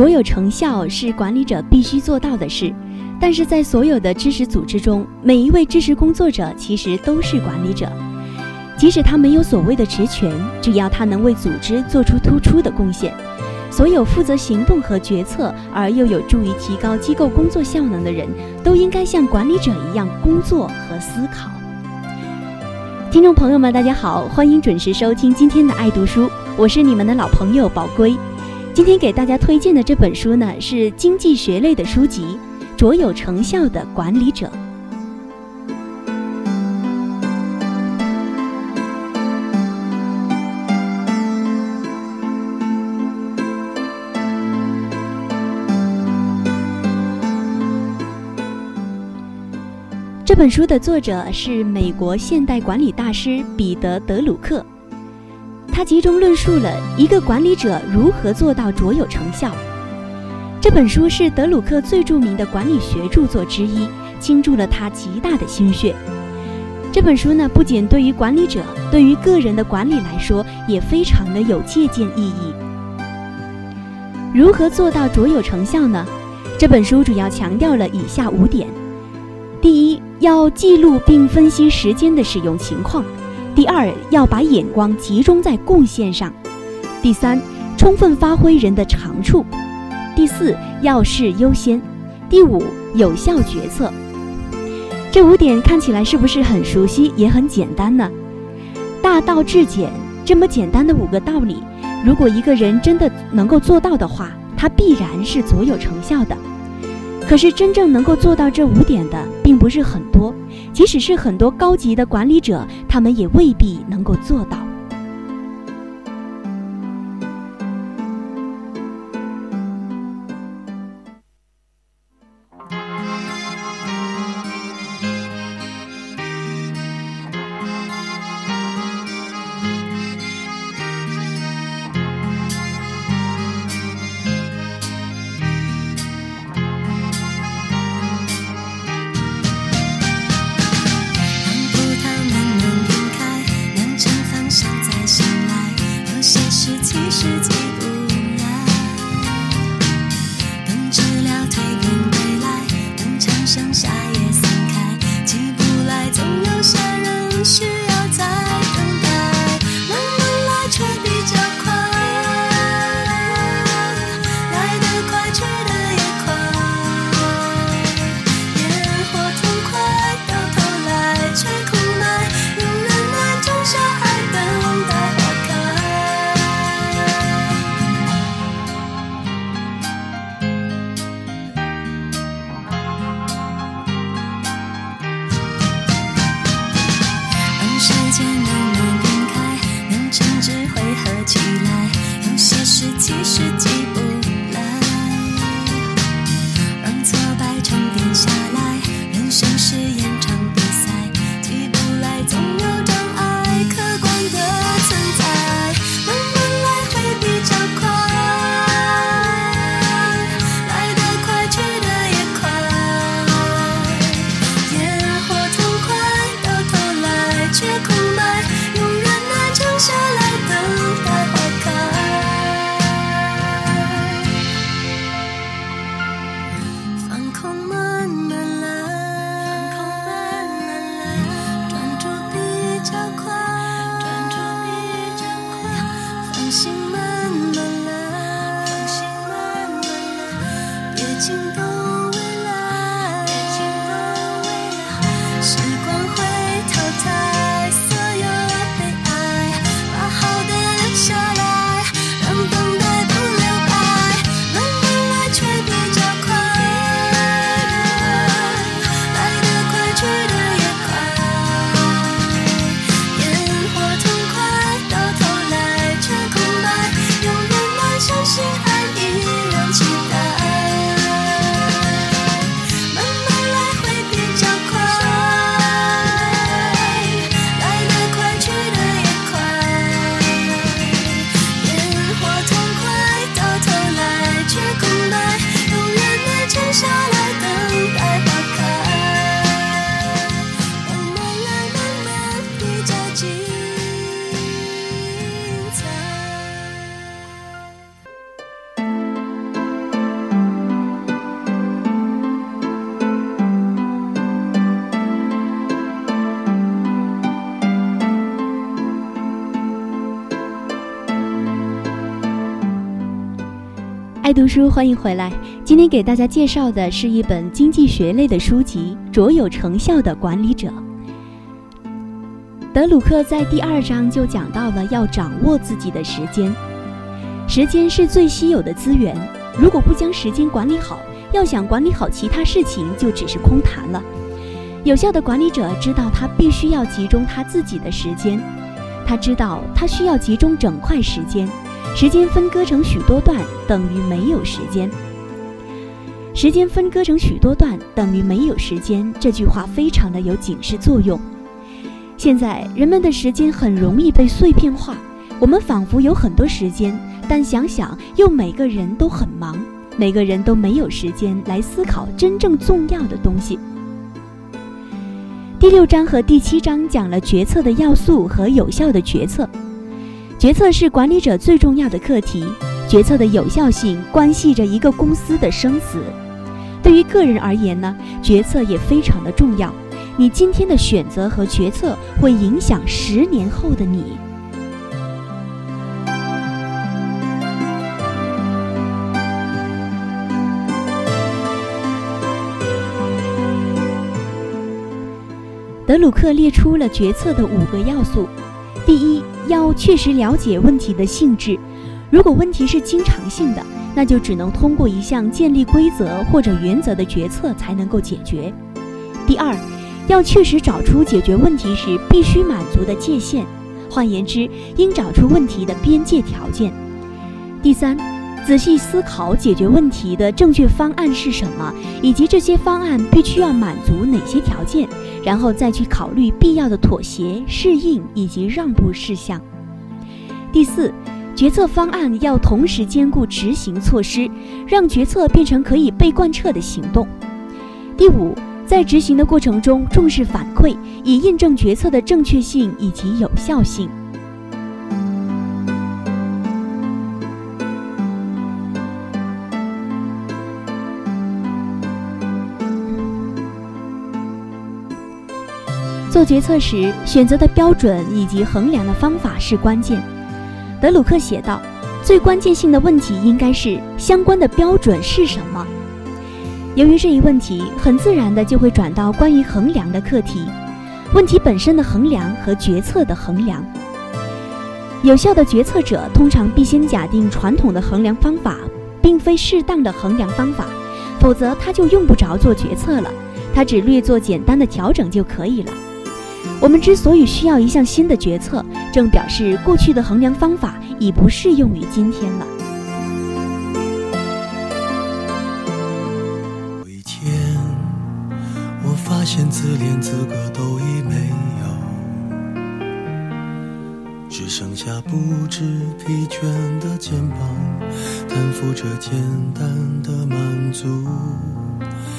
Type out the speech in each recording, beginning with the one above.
卓有成效是管理者必须做到的事，但是在所有的知识组织中，每一位知识工作者其实都是管理者。即使他没有所谓的职权，只要他能为组织做出突出的贡献，所有负责行动和决策而又有助于提高机构工作效能的人，都应该像管理者一样工作和思考。听众朋友们，大家好，欢迎准时收听今天的爱读书，我是你们的老朋友宝龟。今天给大家推荐的这本书呢，是经济学类的书籍，《卓有成效的管理者》。这本书的作者是美国现代管理大师彼得·德鲁克。他集中论述了一个管理者如何做到卓有成效。这本书是德鲁克最著名的管理学著作之一，倾注了他极大的心血。这本书呢，不仅对于管理者，对于个人的管理来说，也非常的有借鉴意义。如何做到卓有成效呢？这本书主要强调了以下五点：第一，要记录并分析时间的使用情况。第二，要把眼光集中在贡献上；第三，充分发挥人的长处；第四，要事优先；第五，有效决策。这五点看起来是不是很熟悉，也很简单呢？大道至简，这么简单的五个道理，如果一个人真的能够做到的话，他必然是卓有成效的。可是，真正能够做到这五点的，并不是很多。即使是很多高级的管理者，他们也未必能够做到。爱读书，欢迎回来。今天给大家介绍的是一本经济学类的书籍《卓有成效的管理者》。德鲁克在第二章就讲到了要掌握自己的时间，时间是最稀有的资源，如果不将时间管理好，要想管理好其他事情就只是空谈了。有效的管理者知道他必须要集中他自己的时间，他知道他需要集中整块时间。时间分割成许多段等于没有时间。时间分割成许多段等于没有时间。这句话非常的有警示作用。现在人们的时间很容易被碎片化，我们仿佛有很多时间，但想想又每个人都很忙，每个人都没有时间来思考真正重要的东西。第六章和第七章讲了决策的要素和有效的决策。决策是管理者最重要的课题，决策的有效性关系着一个公司的生死。对于个人而言呢，决策也非常的重要。你今天的选择和决策会影响十年后的你。德鲁克列出了决策的五个要素。第一，要确实了解问题的性质。如果问题是经常性的，那就只能通过一项建立规则或者原则的决策才能够解决。第二，要确实找出解决问题时必须满足的界限，换言之，应找出问题的边界条件。第三，仔细思考解决问题的正确方案是什么，以及这些方案必须要满足哪些条件。然后再去考虑必要的妥协、适应以及让步事项。第四，决策方案要同时兼顾执行措施，让决策变成可以被贯彻的行动。第五，在执行的过程中重视反馈，以印证决策的正确性以及有效性。做决策时，选择的标准以及衡量的方法是关键。德鲁克写道：“最关键性的问题应该是相关的标准是什么。”由于这一问题，很自然的就会转到关于衡量的课题。问题本身的衡量和决策的衡量。有效的决策者通常必先假定传统的衡量方法并非适当的衡量方法，否则他就用不着做决策了，他只略做简单的调整就可以了。我们之所以需要一项新的决策，正表示过去的衡量方法已不适用于今天了。有一天，我发现自怜资格都已没有，只剩下不知疲倦的肩膀，担负着简单的满足。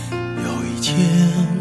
有一天。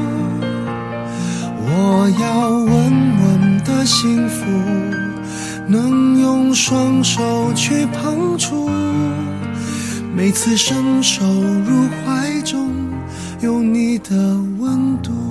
我要稳稳的幸福，能用双手去碰触，每次伸手入怀中，有你的温度。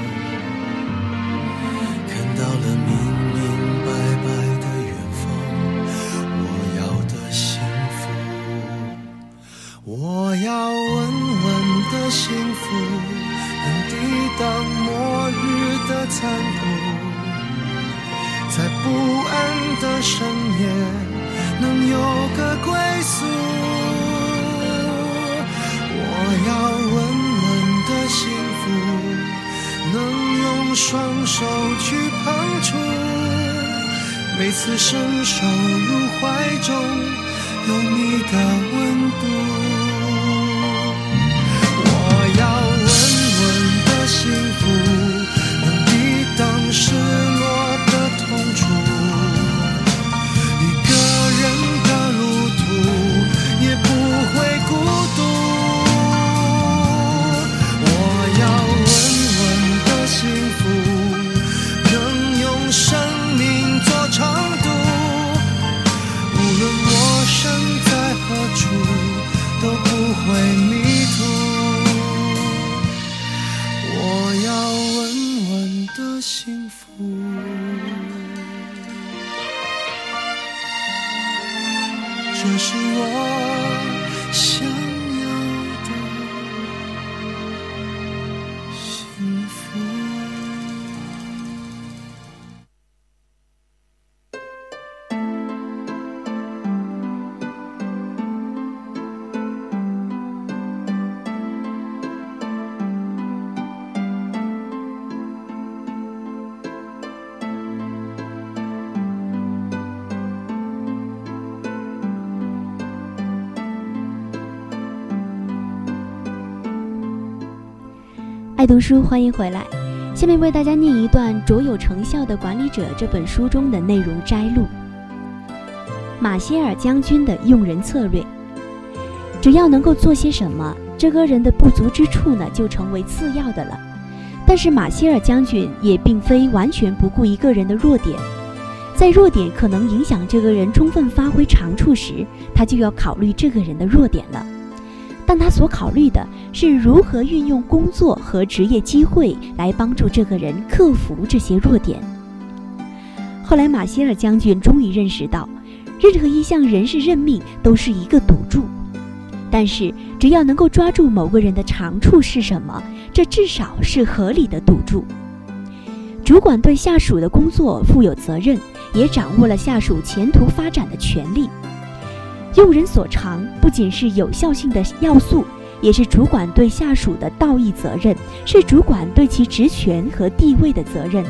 每次伸手入怀中，有你的温度。爱读书，欢迎回来。下面为大家念一段《卓有成效的管理者》这本书中的内容摘录。马歇尔将军的用人策略，只要能够做些什么，这个人的不足之处呢，就成为次要的了。但是马歇尔将军也并非完全不顾一个人的弱点，在弱点可能影响这个人充分发挥长处时，他就要考虑这个人的弱点了。但他所考虑的是如何运用工作和职业机会来帮助这个人克服这些弱点。后来，马歇尔将军终于认识到，任何一项人事任命都是一个赌注，但是只要能够抓住某个人的长处是什么，这至少是合理的赌注。主管对下属的工作负有责任，也掌握了下属前途发展的权利。用人所长不仅是有效性的要素，也是主管对下属的道义责任，是主管对其职权和地位的责任。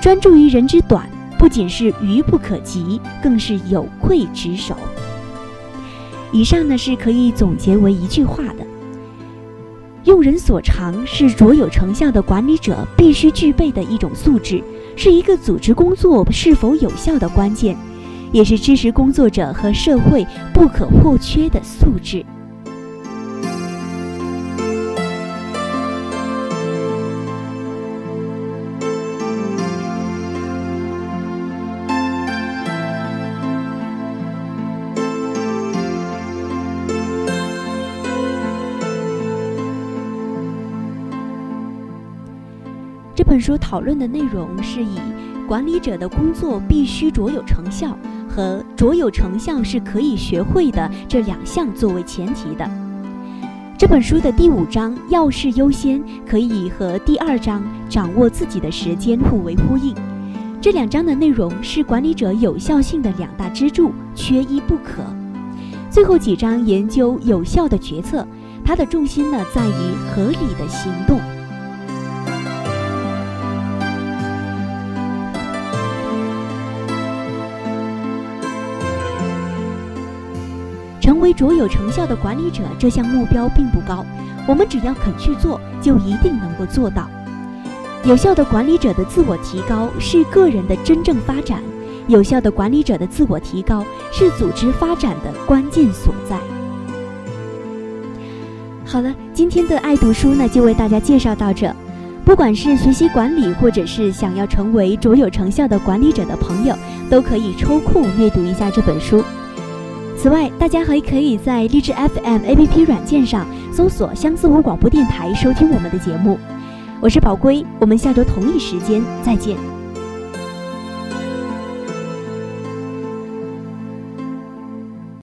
专注于人之短，不仅是愚不可及，更是有愧职守。以上呢是可以总结为一句话的：用人所长是卓有成效的管理者必须具备的一种素质，是一个组织工作是否有效的关键。也是知识工作者和社会不可或缺的素质。这本书讨论的内容是以管理者的工作必须卓有成效和卓有成效是可以学会的这两项作为前提的。这本书的第五章“要事优先”可以和第二章“掌握自己的时间”互为呼应。这两章的内容是管理者有效性的两大支柱，缺一不可。最后几章研究有效的决策，它的重心呢在于合理的行动。卓有成效的管理者，这项目标并不高，我们只要肯去做，就一定能够做到。有效的管理者的自我提高是个人的真正发展，有效的管理者的自我提高是组织发展的关键所在。好了，今天的爱读书呢，就为大家介绍到这。不管是学习管理，或者是想要成为卓有成效的管理者的朋友，都可以抽空阅读一下这本书。此外，大家还可以在荔枝 FM APP 软件上搜索“相思湖广播电台”收听我们的节目。我是宝龟，我们下周同一时间再见。